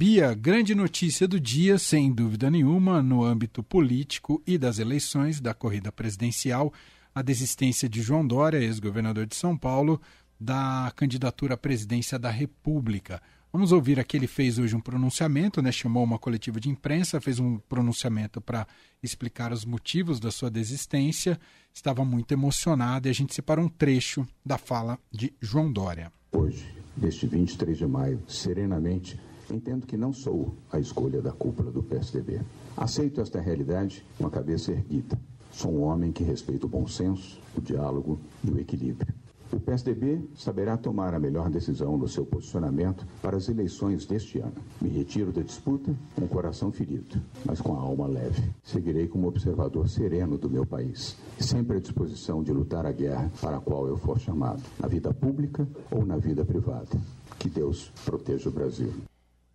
Bia, grande notícia do dia, sem dúvida nenhuma, no âmbito político e das eleições da corrida presidencial, a desistência de João Dória, ex-governador de São Paulo, da candidatura à presidência da República. Vamos ouvir aqui, ele fez hoje um pronunciamento, né, chamou uma coletiva de imprensa, fez um pronunciamento para explicar os motivos da sua desistência, estava muito emocionado e a gente separou um trecho da fala de João Dória. Hoje, neste 23 de maio, serenamente, entendo que não sou a escolha da cúpula do PSDB. Aceito esta realidade com a cabeça erguida. Sou um homem que respeita o bom senso, o diálogo e o equilíbrio. O PSDB saberá tomar a melhor decisão no seu posicionamento para as eleições deste ano. Me retiro da disputa com o coração ferido, mas com a alma leve. Seguirei como observador sereno do meu país, sempre à disposição de lutar a guerra para a qual eu for chamado, na vida pública ou na vida privada. Que Deus proteja o Brasil.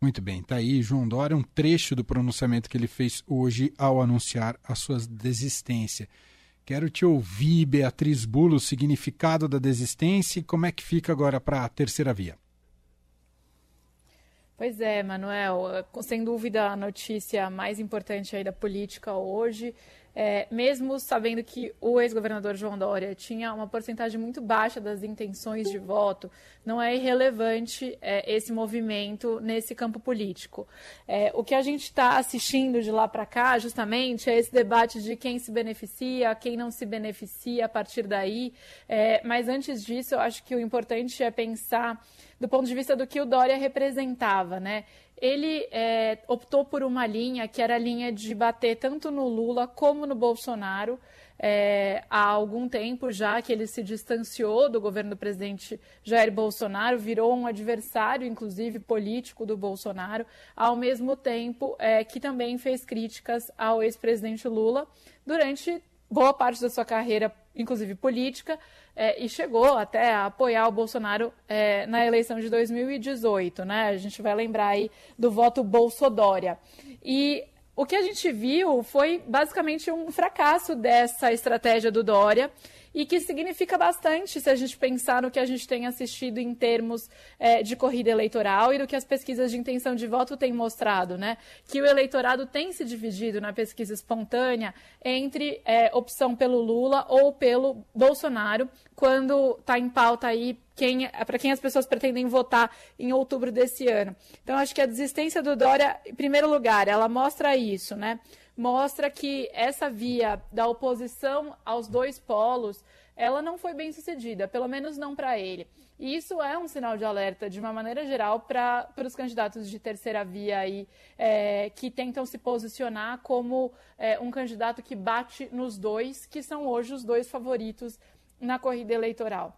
Muito bem, tá aí João Dória, um trecho do pronunciamento que ele fez hoje ao anunciar a sua desistência. Quero te ouvir, Beatriz Bulo, o significado da desistência e como é que fica agora para a terceira via. Pois é, Manuel, sem dúvida a notícia mais importante aí da política hoje é, mesmo sabendo que o ex-governador João Dória tinha uma porcentagem muito baixa das intenções de voto, não é irrelevante é, esse movimento nesse campo político. É, o que a gente está assistindo de lá para cá, justamente, é esse debate de quem se beneficia, quem não se beneficia a partir daí. É, mas antes disso, eu acho que o importante é pensar do ponto de vista do que o Dória representava, né? Ele é, optou por uma linha que era a linha de bater tanto no Lula como no Bolsonaro. É, há algum tempo já que ele se distanciou do governo do presidente Jair Bolsonaro, virou um adversário, inclusive político do Bolsonaro, ao mesmo tempo é, que também fez críticas ao ex-presidente Lula durante boa parte da sua carreira, inclusive política, é, e chegou até a apoiar o Bolsonaro é, na eleição de 2018, né? A gente vai lembrar aí do voto Bolsodória. E o que a gente viu foi basicamente um fracasso dessa estratégia do Dória e que significa bastante se a gente pensar no que a gente tem assistido em termos é, de corrida eleitoral e do que as pesquisas de intenção de voto têm mostrado, né? Que o eleitorado tem se dividido na pesquisa espontânea entre é, opção pelo Lula ou pelo Bolsonaro, quando está em pauta aí quem, para quem as pessoas pretendem votar em outubro desse ano. Então, acho que a desistência do Dória, em primeiro lugar, ela mostra isso, né? Mostra que essa via da oposição aos dois polos, ela não foi bem sucedida, pelo menos não para ele. E isso é um sinal de alerta, de uma maneira geral, para os candidatos de terceira via aí, é, que tentam se posicionar como é, um candidato que bate nos dois, que são hoje os dois favoritos na corrida eleitoral.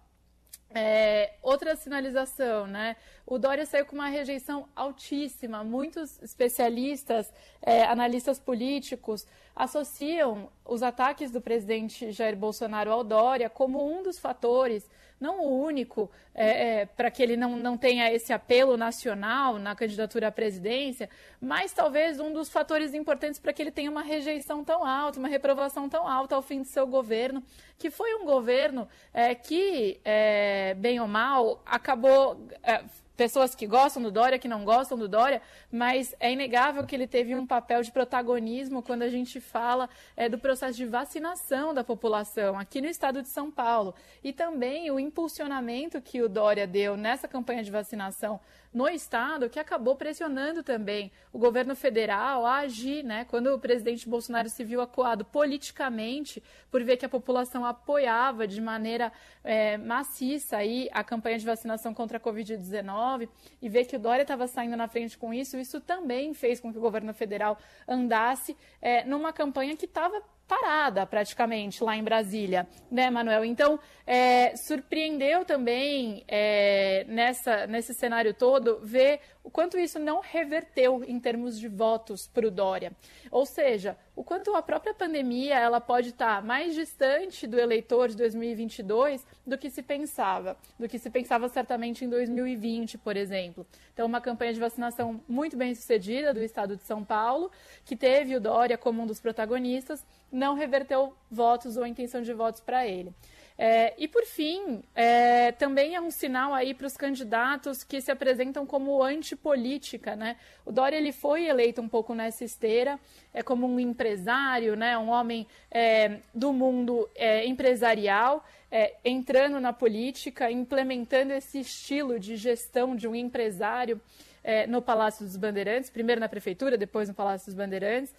É, outra sinalização, né? O Dória saiu com uma rejeição altíssima. Muitos especialistas, é, analistas políticos, associam os ataques do presidente Jair Bolsonaro ao Dória como um dos fatores não o único, é, é, para que ele não, não tenha esse apelo nacional na candidatura à presidência, mas talvez um dos fatores importantes para que ele tenha uma rejeição tão alta, uma reprovação tão alta ao fim de seu governo, que foi um governo é, que, é, bem ou mal, acabou é, pessoas que gostam do Dória, que não gostam do Dória, mas é inegável que ele teve um papel de protagonismo quando a gente fala é, do processo de vacinação da população aqui no estado de São Paulo. E também o impulsionamento que o Dória deu nessa campanha de vacinação no Estado, que acabou pressionando também o governo federal a agir, né? Quando o presidente Bolsonaro se viu acuado politicamente por ver que a população apoiava de maneira é, maciça aí a campanha de vacinação contra a Covid-19 e ver que o Dória estava saindo na frente com isso, isso também fez com que o governo federal andasse é, numa campanha que estava parada praticamente lá em Brasília, né, Manuel? Então, é, surpreendeu também é, nessa, nesse cenário todo ver o quanto isso não reverteu em termos de votos para o Dória. Ou seja, o quanto a própria pandemia ela pode estar mais distante do eleitor de 2022 do que se pensava, do que se pensava certamente em 2020, por exemplo. Então, uma campanha de vacinação muito bem sucedida do estado de São Paulo, que teve o Dória como um dos protagonistas, não reverteu votos ou intenção de votos para ele. É, e por fim, é, também é um sinal aí para os candidatos que se apresentam como antipolítica, né? O Dória ele foi eleito um pouco nessa esteira, é como um empresário, né? Um homem é, do mundo é, empresarial, é, entrando na política, implementando esse estilo de gestão de um empresário é, no Palácio dos Bandeirantes, primeiro na prefeitura, depois no Palácio dos Bandeirantes.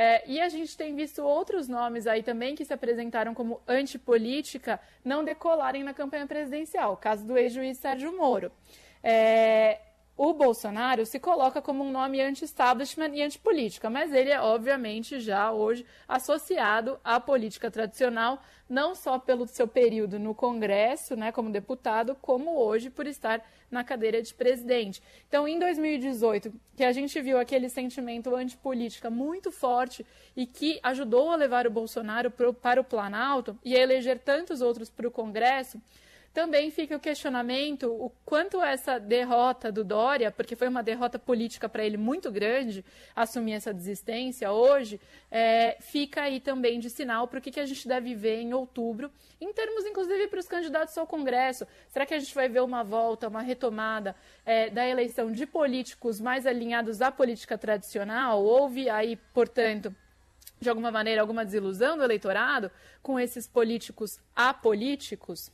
É, e a gente tem visto outros nomes aí também que se apresentaram como antipolítica não decolarem na campanha presidencial. O caso do ex-juiz Sérgio Moro. É, o Bolsonaro se coloca como um nome anti-establishment e antipolítica, mas ele é obviamente já hoje associado à política tradicional, não só pelo seu período no Congresso, né, como deputado, como hoje por estar na cadeira de presidente. Então, em 2018, que a gente viu aquele sentimento antipolítica muito forte e que ajudou a levar o Bolsonaro pro, para o Planalto e a eleger tantos outros para o Congresso, também fica o questionamento o quanto essa derrota do Dória, porque foi uma derrota política para ele muito grande, assumir essa desistência hoje, é, fica aí também de sinal para o que, que a gente deve ver em outubro, em termos inclusive para os candidatos ao Congresso. Será que a gente vai ver uma volta, uma retomada é, da eleição de políticos mais alinhados à política tradicional? Houve aí, portanto, de alguma maneira, alguma desilusão do eleitorado com esses políticos apolíticos?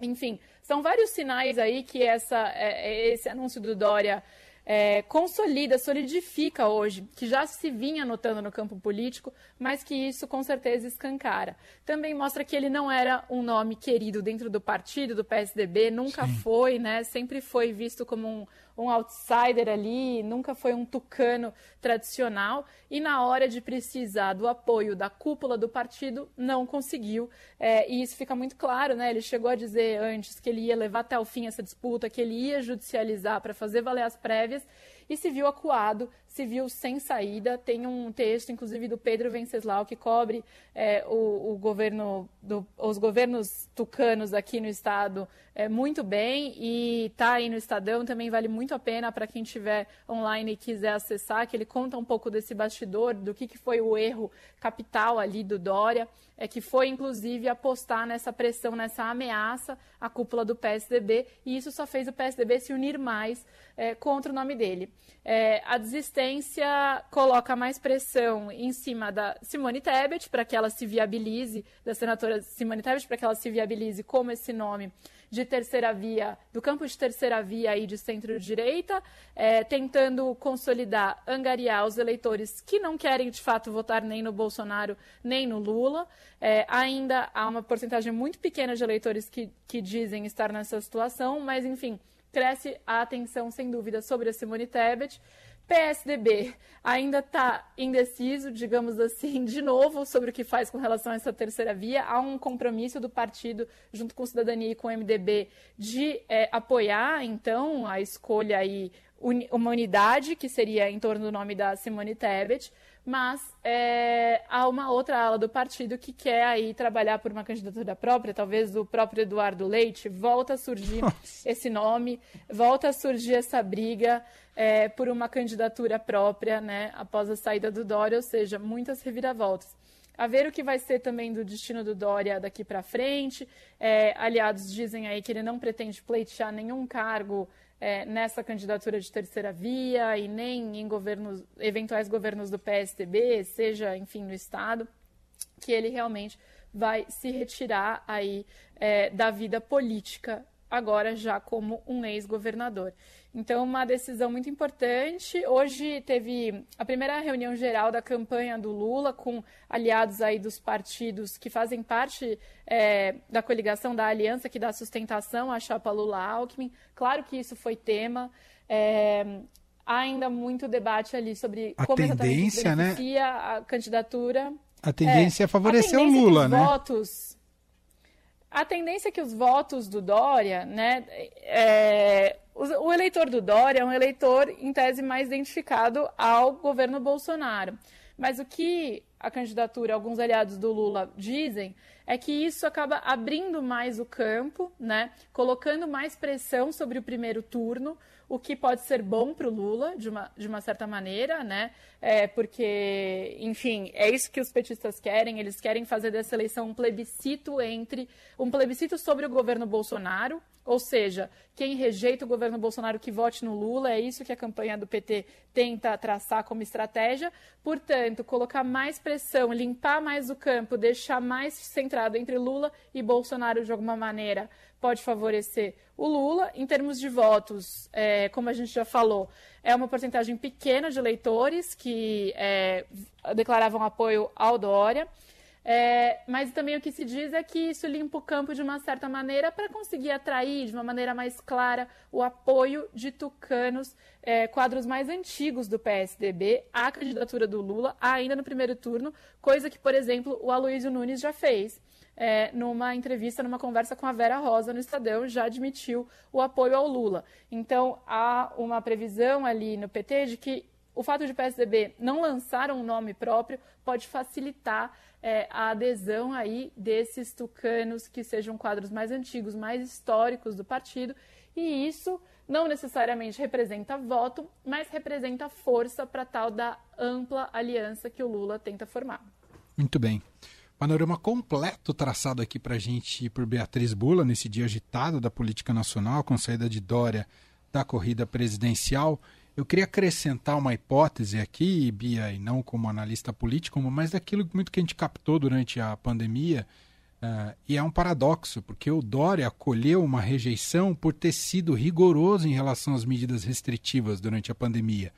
Enfim, são vários sinais aí que essa, é, é, esse anúncio do Dória é, consolida, solidifica hoje, que já se vinha notando no campo político, mas que isso com certeza escancara. Também mostra que ele não era um nome querido dentro do partido, do PSDB, nunca Sim. foi, né? Sempre foi visto como um, um outsider ali, nunca foi um tucano tradicional e na hora de precisar do apoio da cúpula do partido não conseguiu. É, e isso fica muito claro, né? Ele chegou a dizer antes que ele ia levar até o fim essa disputa, que ele ia judicializar para fazer valer as prévias e se viu acuado, viu sem saída. Tem um texto, inclusive, do Pedro Venceslau, que cobre é, o, o, governo, do, os governos tucanos aqui no estado é, muito bem e está aí no Estadão, também vale muito a pena para quem estiver online e quiser acessar, que ele conta um pouco desse bastidor, do que, que foi o erro capital ali do Dória, é que foi, inclusive, apostar nessa pressão, nessa ameaça à cúpula do PSDB, e isso só fez o PSDB se unir mais é, contra o nome dele. É, a desistência coloca mais pressão em cima da Simone Tebet para que ela se viabilize, da senadora Simone Tebet, para que ela se viabilize como esse nome de terceira via, do campo de terceira via aí de centro-direita, é, tentando consolidar, angariar os eleitores que não querem de fato votar nem no Bolsonaro nem no Lula. É, ainda há uma porcentagem muito pequena de eleitores que, que dizem estar nessa situação, mas enfim cresce a atenção, sem dúvida, sobre a Simone Tebet. PSDB ainda está indeciso, digamos assim, de novo, sobre o que faz com relação a essa terceira via. Há um compromisso do partido, junto com Cidadania e com o MDB, de é, apoiar, então, a escolha aí, uma unidade, que seria em torno do nome da Simone Tebet mas é, há uma outra ala do partido que quer aí trabalhar por uma candidatura própria, talvez o próprio Eduardo Leite, volta a surgir Nossa. esse nome, volta a surgir essa briga é, por uma candidatura própria, né, após a saída do Dória, ou seja, muitas reviravoltas. A ver o que vai ser também do destino do Dória daqui para frente. É, aliados dizem aí que ele não pretende pleitear nenhum cargo é, nessa candidatura de terceira via e nem em governos, eventuais governos do PSDB, seja, enfim, no Estado, que ele realmente vai se retirar aí é, da vida política agora já como um ex-governador. Então, uma decisão muito importante. Hoje teve a primeira reunião geral da campanha do Lula com aliados aí dos partidos que fazem parte é, da coligação da aliança que dá sustentação à chapa Lula-Alckmin. Claro que isso foi tema. É, há ainda muito debate ali sobre a como tendência, né? a candidatura. A tendência é, é favorecer o Lula, né? Votos a tendência é que os votos do Dória, né, é, o, o eleitor do Dória é um eleitor, em tese, mais identificado ao governo Bolsonaro. Mas o que a candidatura, alguns aliados do Lula dizem, é que isso acaba abrindo mais o campo, né? colocando mais pressão sobre o primeiro turno, o que pode ser bom para o Lula, de uma, de uma certa maneira, né? É, porque, enfim, é isso que os petistas querem, eles querem fazer dessa eleição um plebiscito entre um plebiscito sobre o governo Bolsonaro, ou seja, quem rejeita o governo Bolsonaro que vote no Lula, é isso que a campanha do PT tenta traçar como estratégia. Portanto, colocar mais pressão, limpar mais o campo, deixar mais centrado entre Lula e Bolsonaro de alguma maneira, pode favorecer o Lula. Em termos de votos, é, como a gente já falou, é uma porcentagem pequena de eleitores que é, declaravam apoio ao Dória. É, mas também o que se diz é que isso limpa o campo de uma certa maneira para conseguir atrair de uma maneira mais clara o apoio de tucanos, é, quadros mais antigos do PSDB, à candidatura do Lula, ainda no primeiro turno, coisa que, por exemplo, o Aloysio Nunes já fez. É, numa entrevista, numa conversa com a Vera Rosa no Estadão, já admitiu o apoio ao Lula. Então, há uma previsão ali no PT de que o fato de o PSDB não lançar um nome próprio pode facilitar é, a adesão aí desses tucanos que sejam quadros mais antigos, mais históricos do partido, e isso não necessariamente representa voto, mas representa força para tal da ampla aliança que o Lula tenta formar. Muito bem. Panorama completo traçado aqui para a gente por Beatriz Bula nesse dia agitado da política nacional, com saída de Dória da corrida presidencial. Eu queria acrescentar uma hipótese aqui, Bia, e não como analista político, mas daquilo muito que a gente captou durante a pandemia. Uh, e é um paradoxo, porque o Dória acolheu uma rejeição por ter sido rigoroso em relação às medidas restritivas durante a pandemia.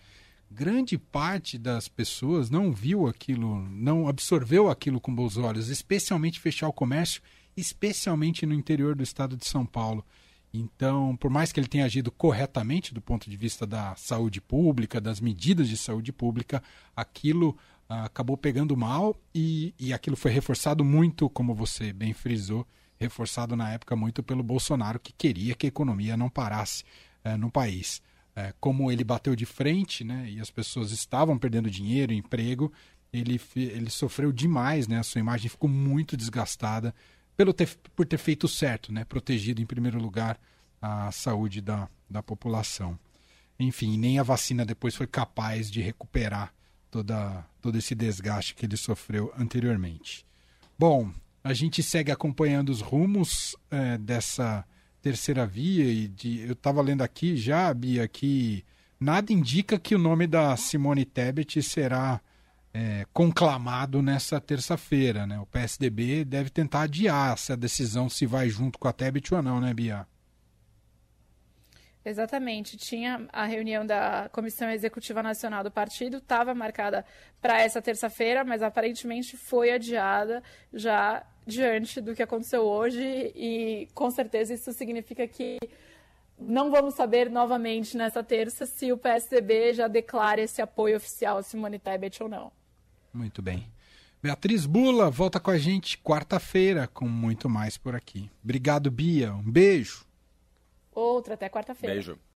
Grande parte das pessoas não viu aquilo, não absorveu aquilo com bons olhos, especialmente fechar o comércio, especialmente no interior do estado de São Paulo. Então, por mais que ele tenha agido corretamente do ponto de vista da saúde pública, das medidas de saúde pública, aquilo ah, acabou pegando mal e, e aquilo foi reforçado muito, como você bem frisou, reforçado na época muito pelo Bolsonaro, que queria que a economia não parasse eh, no país. Eh, como ele bateu de frente né, e as pessoas estavam perdendo dinheiro, emprego, ele, ele sofreu demais, né, a sua imagem ficou muito desgastada pelo ter, por ter feito certo, né? protegido em primeiro lugar a saúde da, da população. Enfim, nem a vacina depois foi capaz de recuperar toda, todo esse desgaste que ele sofreu anteriormente. Bom, a gente segue acompanhando os rumos é, dessa terceira via e de, eu estava lendo aqui já, Bia, que nada indica que o nome da Simone Tebet será é, conclamado nessa terça-feira. Né? O PSDB deve tentar adiar essa decisão se vai junto com a Tebet ou não, né, Bia? Exatamente. Tinha a reunião da Comissão Executiva Nacional do partido, estava marcada para essa terça-feira, mas aparentemente foi adiada já diante do que aconteceu hoje e com certeza isso significa que não vamos saber novamente nessa terça se o PSDB já declara esse apoio oficial a Simone Tebet ou não. Muito bem. Beatriz Bula volta com a gente quarta-feira com muito mais por aqui. Obrigado, Bia. Um beijo. Outra até quarta-feira. Beijo.